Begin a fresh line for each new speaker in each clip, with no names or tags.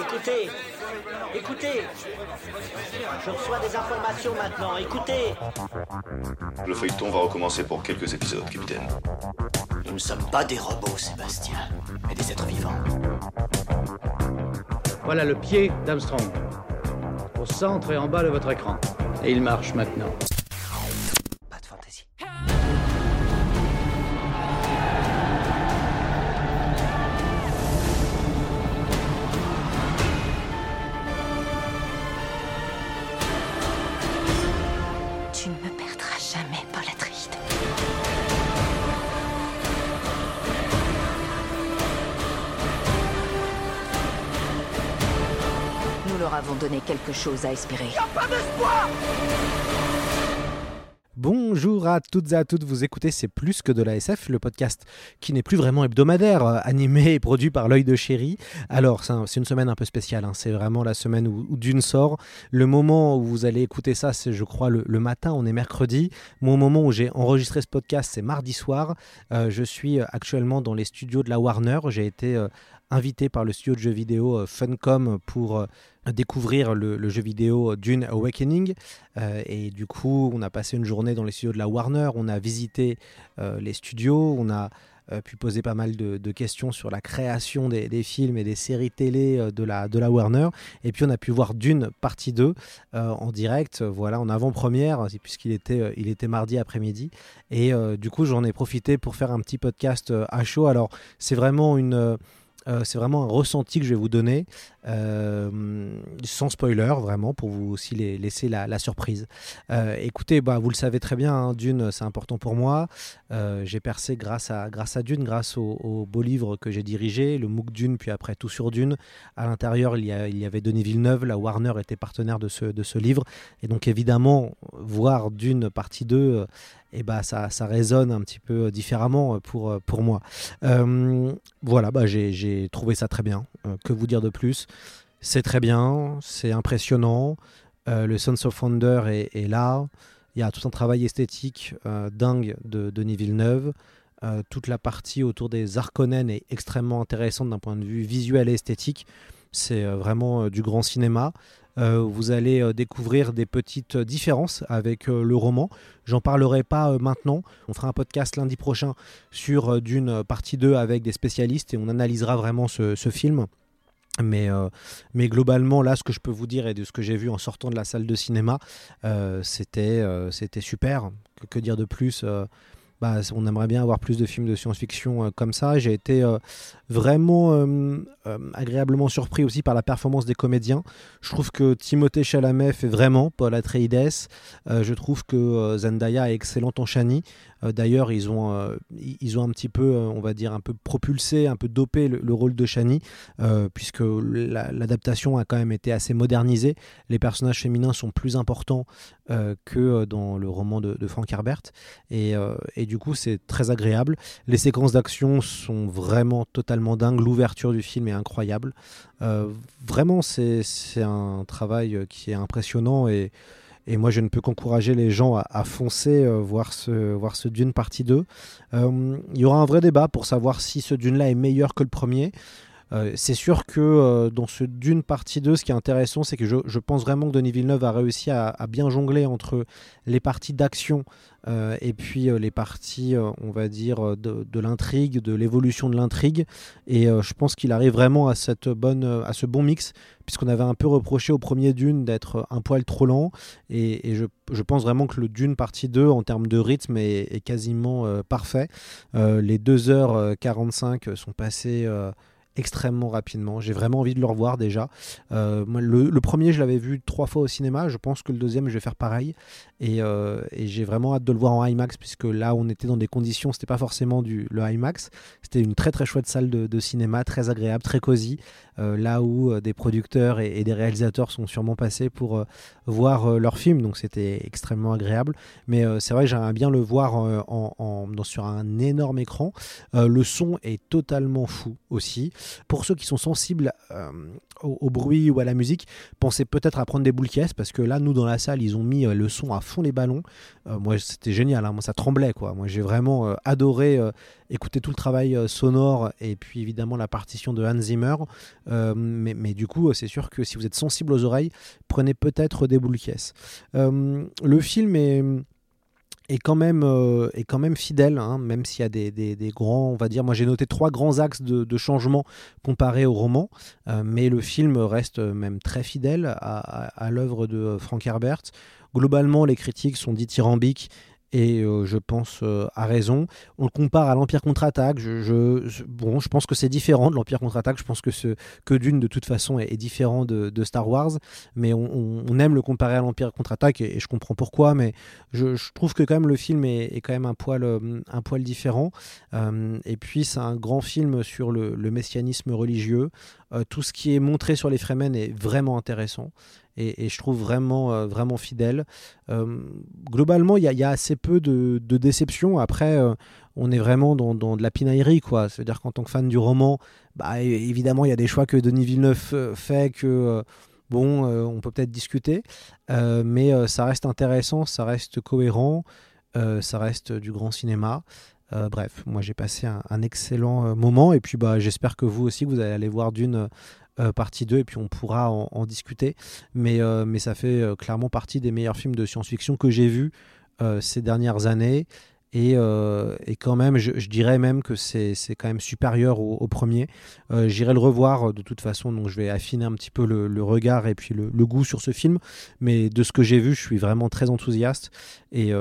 Écoutez, écoutez. Je reçois des informations maintenant. Écoutez.
Le feuilleton va recommencer pour quelques épisodes, capitaine.
Nous ne sommes pas des robots, Sébastien, mais des êtres vivants.
Voilà le pied d'Armstrong. Au centre et en bas de votre écran. Et il marche maintenant.
Donné quelque chose à espérer.
Bonjour à toutes et à toutes, vous écoutez C'est plus que de la SF, le podcast qui n'est plus vraiment hebdomadaire, euh, animé et produit par l'œil de chéri. Alors, c'est un- c'est une semaine un peu spéciale, hein. c'est vraiment la semaine où, où Dune sort. Le moment où vous allez écouter ça, c'est je crois le, le matin, on est mercredi. Mon moment où j'ai enregistré ce podcast, c'est mardi soir. Euh, je suis actuellement dans les studios de la Warner, j'ai été euh, invité par le studio de jeux vidéo euh, Funcom pour euh, découvrir le, jeu vidéo Dune Awakening. Euh, et du coup, on a passé une journée dans les studios de la Warner, on a visité les studios, on a pu poser pas mal de, questions sur la création des, des films et des séries télé de la, de la Warner. Et puis on a pu voir Dune partie 2 euh, en direct, voilà, en avant-première, puisqu'il était, il était mardi après-midi. Et du coup, j'en ai profité pour faire un petit podcast à chaud. Alors, c'est vraiment une... euh, c'est vraiment un ressenti que je vais vous donner, euh, sans spoiler, vraiment, pour vous aussi laisser la, surprise. Euh, écoutez, bah, vous le savez très bien, hein, Dune, c'est important pour moi. J'ai percé grâce à, grâce à Dune, grâce au, au beau livre que j'ai dirigé, le MOOC Dune, puis après Tout sur Dune. À l'intérieur, il, y a- il y avait Denis Villeneuve, la Warner était partenaire de ce, de ce livre. Et donc, évidemment, voir Dune partie 2, euh, eh bah, ça, ça résonne un petit peu différemment pour, euh, pour moi. Euh, voilà, bah, j'ai trouvé ça très bien. Euh, que vous dire de plus? C'est très bien, c'est impressionnant. Euh, le Sons of Wonder est, là. Il y a tout un travail esthétique euh, dingue de Denis Villeneuve. Euh, toute la partie autour des Harkonnen est extrêmement intéressante d'un point de vue visuel et esthétique. C'est euh, vraiment euh, du grand cinéma. Euh, vous allez découvrir des petites différences avec le roman. J'en parlerai pas maintenant. On fera un podcast lundi prochain sur d'une partie 2 avec des spécialistes et on analysera vraiment ce, film. Mais, globalement, là, ce que je peux vous dire et de ce que j'ai vu en sortant de la salle de cinéma, c'était super. Que, dire de plus bah, on aimerait bien avoir plus de films de science-fiction euh, comme ça. J'ai été euh, vraiment agréablement surpris aussi par la performance des comédiens. Je trouve que Timothée Chalamet fait vraiment Paul Atreides. Euh, je trouve que Zendaya est excellente en Shani. D'ailleurs, ils ont ils ont un petit peu, on va dire, un peu propulsé, un peu dopé le, le rôle de Shani, puisque la- l'adaptation a quand même été assez modernisée. Les personnages féminins sont plus importants que dans le roman de, Frank Herbert, et du coup, c'est très agréable. Les séquences d'action sont vraiment totalement dingues. L'ouverture du film est incroyable. Euh, vraiment, c'est un travail qui est impressionnant et moi, je ne peux qu'encourager les gens à, foncer euh, voir, ce, Dune partie 2. Euh, il y aura un vrai débat pour savoir si ce Dune-là est meilleur que le premier. Euh, c'est sûr que euh, dans ce Dune partie 2, ce qui est intéressant, c'est que je, pense vraiment que Denis Villeneuve a réussi à, bien jongler entre les parties d'action euh, et puis les parties, on va dire, de, l'intrigue, de l'évolution de l'intrigue. Et je pense qu'il arrive vraiment à, cette bonne, à ce bon mix, puisqu'on avait un peu reproché au premier Dune d'être un poil trop lent. Et, je, pense vraiment que le Dune partie 2, en termes de rythme, est, est quasiment parfait. Les 2h45 sont passées extrêmement rapidement. J'ai vraiment envie de le revoir déjà. Euh, le, premier, je l'avais vu trois fois au cinéma. Je pense que le deuxième, je vais faire pareil. Et, euh, et j'ai vraiment hâte de le voir en IMAX, puisque là, on était dans des conditions, c'était pas forcément du, le IMAX. C'était une très très chouette salle de, cinéma, très agréable, très cosy. Euh, là où des producteurs et, des réalisateurs sont sûrement passés pour voir leur film. Donc c'était extrêmement agréable. Mais c'est vrai que j'aimerais bien le voir sur un énorme écran. Le son est totalement fou aussi. Pour ceux qui sont sensibles euh, au, bruit ou à la musique, pensez peut-être à prendre des boules caisses parce que là, nous dans la salle, ils ont mis euh, le son à fond les ballons. moi, c'était génial, hein. moi ça tremblait quoi. Moi, j'ai vraiment adoré écouter tout le travail sonore et puis évidemment la partition de Hans Zimmer. Mais, mais, du coup, c'est sûr que si vous êtes sensible aux oreilles, prenez peut-être des boules caisses. le film est est quand même, euh, est quand même fidèle, hein, même s'il y a des, des, grands, on va dire, moi j'ai noté trois grands axes de, de changement comparés au roman, euh, mais le film reste même très fidèle à, à l'œuvre de Frank Herbert. Globalement, les critiques sont dithyrambiques et euh, je pense euh, à raison. On le compare à l'Empire contre-attaque. Je, bon, je pense que c'est différent de l'Empire contre-attaque. Je pense que, ce, que Dune, de toute façon, est, différent de, Star Wars. Mais on, aime le comparer à l'Empire contre-attaque et, je comprends pourquoi. Mais je, trouve que quand même le film est, quand même un poil, euh, un poil différent. et puis, c'est un grand film sur le, messianisme religieux. Tout ce qui est montré sur les Fremen est vraiment intéressant et, je trouve vraiment, euh, vraiment fidèle. Euh, globalement, il y, a assez peu de, de déception. Après, euh, on est vraiment dans, de la pinaillerie, quoi. C'est-à-dire qu'en tant que fan du roman, bah, évidemment, il y a des choix que Denis Villeneuve fait que bon, on peut peut-être discuter, mais ça reste intéressant, ça reste cohérent, ça reste du grand cinéma. Bref, moi j'ai passé un, excellent moment et puis bah, j'espère que vous aussi vous allez aller voir d'une euh, partie 2 et puis on pourra en, discuter. Mais, euh, ça fait euh, clairement partie des meilleurs films de science-fiction que j'ai vus ces dernières années. Et, et, quand même, je, dirais même que c'est quand même supérieur au, premier. J'irai le revoir de toute façon, donc je vais affiner un petit peu le, regard et puis le, goût sur ce film. Mais de ce que j'ai vu, je suis vraiment très enthousiaste. Et,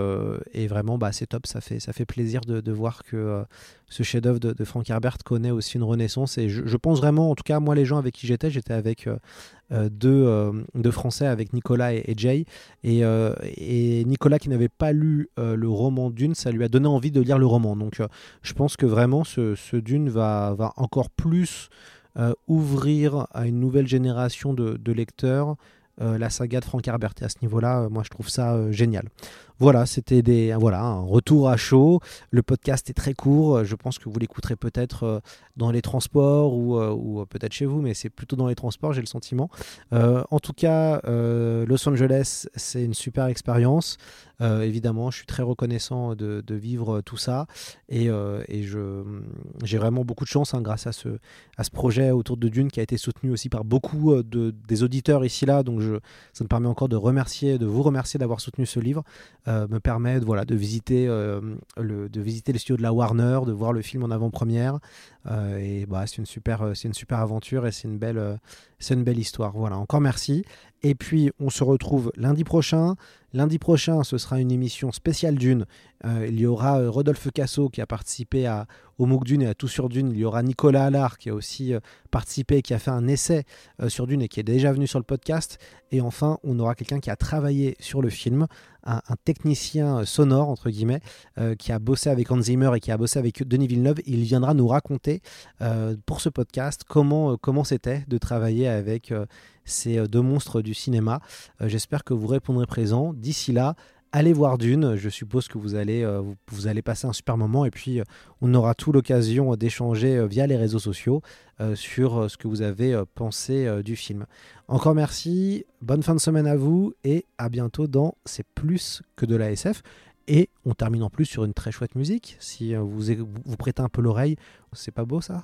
et vraiment, bah, c'est top, ça fait, ça fait plaisir de, de voir que ce chef-d'œuvre de, Frank Herbert connaît aussi une renaissance. Et je, pense vraiment, en tout cas, moi, les gens avec qui j'étais, j'étais avec euh, euh, euh, deux, Français, avec Nicolas et, Jay. Et, et, Nicolas, qui n'avait pas lu le roman Dune, ça lui a donné envie de lire le roman. Donc, je pense que vraiment, ce, ce Dune va, va, encore plus ouvrir à une nouvelle génération de, de lecteurs. la saga de Frank Herbert. Et à ce niveau-là, moi, je trouve ça génial. Voilà, c'était des voilà un retour à chaud. Le podcast est très court. Je pense que vous l'écouterez peut-être euh, dans les transports ou, euh, ou peut-être chez vous, mais c'est plutôt dans les transports, j'ai le sentiment. Euh, en tout cas, Los Angeles, c'est une super expérience. évidemment, je suis très reconnaissant de, vivre tout ça et, et j'ai vraiment beaucoup de chance hein, grâce à ce à ce projet autour de Dune qui a été soutenu aussi par beaucoup de des auditeurs ici là. Donc je, ça me permet encore de remercier, de vous remercier d'avoir soutenu ce livre. Euh, me permet voilà, de, visiter, euh, le, de visiter le studio de la Warner, de voir le film en avant-première. Euh, et bah, c'est une, super, c'est une super aventure et c'est une, belle, c'est une belle histoire. Voilà, encore merci. Et puis, on se retrouve lundi prochain. Lundi prochain, ce sera une émission spéciale Dune. il y aura Rodolphe Casso qui a participé à, au MOOC Dune et à Tout sur Dune. Il y aura Nicolas Allard qui a aussi participé, qui a fait un essai sur Dune et qui est déjà venu sur le podcast. Et enfin, on aura quelqu'un qui a travaillé sur le film, un, technicien sonore, entre guillemets, euh, qui a bossé avec Hans Zimmer et qui a bossé avec Denis Villeneuve. Il viendra nous raconter euh, pour ce podcast euh, comment c'était de travailler avec ces deux monstres du cinéma. J'espère que vous répondrez présent. D'ici là, allez voir Dune. Je suppose que vous allez, euh, passer un super moment et puis euh, on aura tout l'occasion d'échanger euh, via les réseaux sociaux sur ce que vous avez pensé du film. Encore merci, bonne fin de semaine à vous et à bientôt dans C'est plus que de la SF. Et on termine en plus sur une très chouette musique. Si vous, vous prêtez un peu l'oreille, c'est pas beau ça?